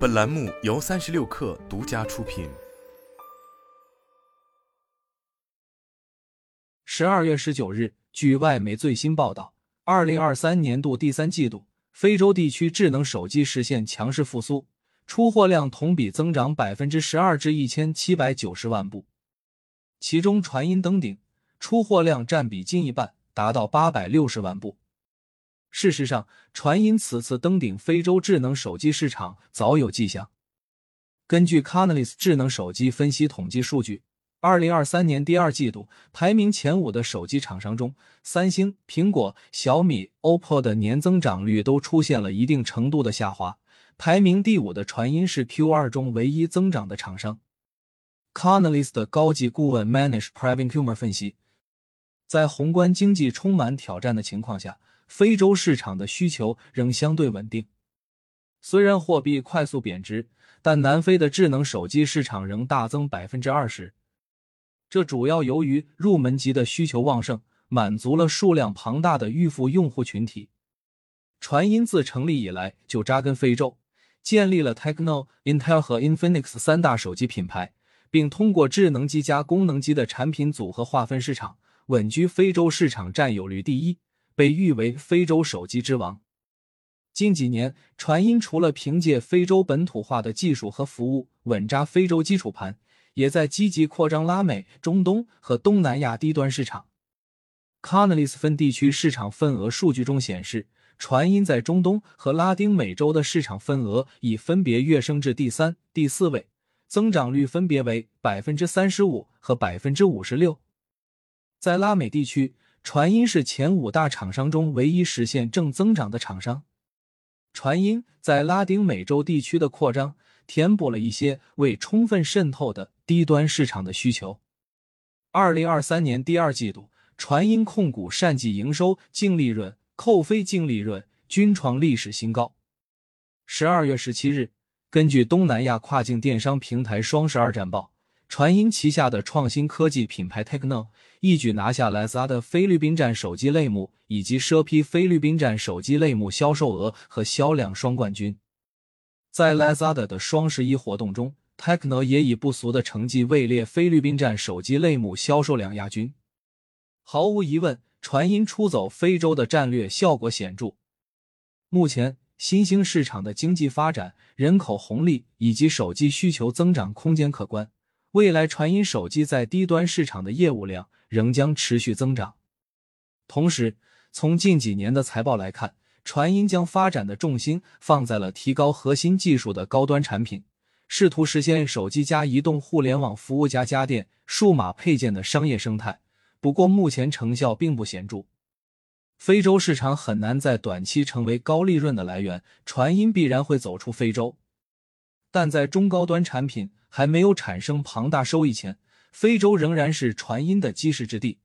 本栏目由三十六氪独家出品。十二月十九日，据外媒最新报道，二零二三年度第三季度，非洲地区智能手机实现强势复苏，出货量同比增长百分之十二至一千七百九十万部，其中传音登顶，出货量占比近一半，达到八百六十万部。事实上，传音此次登顶非洲智能手机市场早有迹象。根据 Canalys 智能手机分析统计数据，二零二三年第二季度排名前五的手机厂商中，三星、苹果、小米、OPPO 的年增长率都出现了一定程度的下滑。排名第五的传音是 Q 二中唯一增长的厂商。Canalys 的高级顾问 Manish Pravinkumar 分析，在宏观经济充满挑战的情况下。非洲市场的需求仍相对稳定，虽然货币快速贬值，但南非的智能手机市场仍大增百分之二十。这主要由于入门级的需求旺盛，满足了数量庞大的预付用户群体。传音自成立以来就扎根非洲，建立了 Techno、Intel 和 Infinix 三大手机品牌，并通过智能机加功能机的产品组合划分市场，稳居非洲市场占有率第一。被誉为非洲手机之王。近几年，传音除了凭借非洲本土化的技术和服务稳扎非洲基础盘，也在积极扩张拉美、中东和东南亚低端市场。Canalys 分地区市场份额数据中显示，传音在中东和拉丁美洲的市场份额已分别跃升至第三、第四位，增长率分别为百分之三十五和百分之五十六。在拉美地区。传音是前五大厂商中唯一实现正增长的厂商。传音在拉丁美洲地区的扩张，填补了一些未充分渗透的低端市场的需求。二零二三年第二季度，传音控股单季营收、净利润、扣非净利润均创历史新高。十二月十七日，根据东南亚跨境电商平台双十二战报。传音旗下的创新科技品牌 Techno 一举拿下 Lazada 菲律宾站手机类目以及奢批菲律宾站手机类目销售额和销量双冠军。在 Lazada 的双十一活动中，Techno 也以不俗的成绩位列菲律宾站手机类目销售量亚军。毫无疑问，传音出走非洲的战略效果显著。目前，新兴市场的经济发展、人口红利以及手机需求增长空间可观。未来传音手机在低端市场的业务量仍将持续增长。同时，从近几年的财报来看，传音将发展的重心放在了提高核心技术的高端产品，试图实现手机加移动互联网服务加家电、数码配件的商业生态。不过，目前成效并不显著。非洲市场很难在短期成为高利润的来源，传音必然会走出非洲。但在中高端产品还没有产生庞大收益前，非洲仍然是传音的基石之地。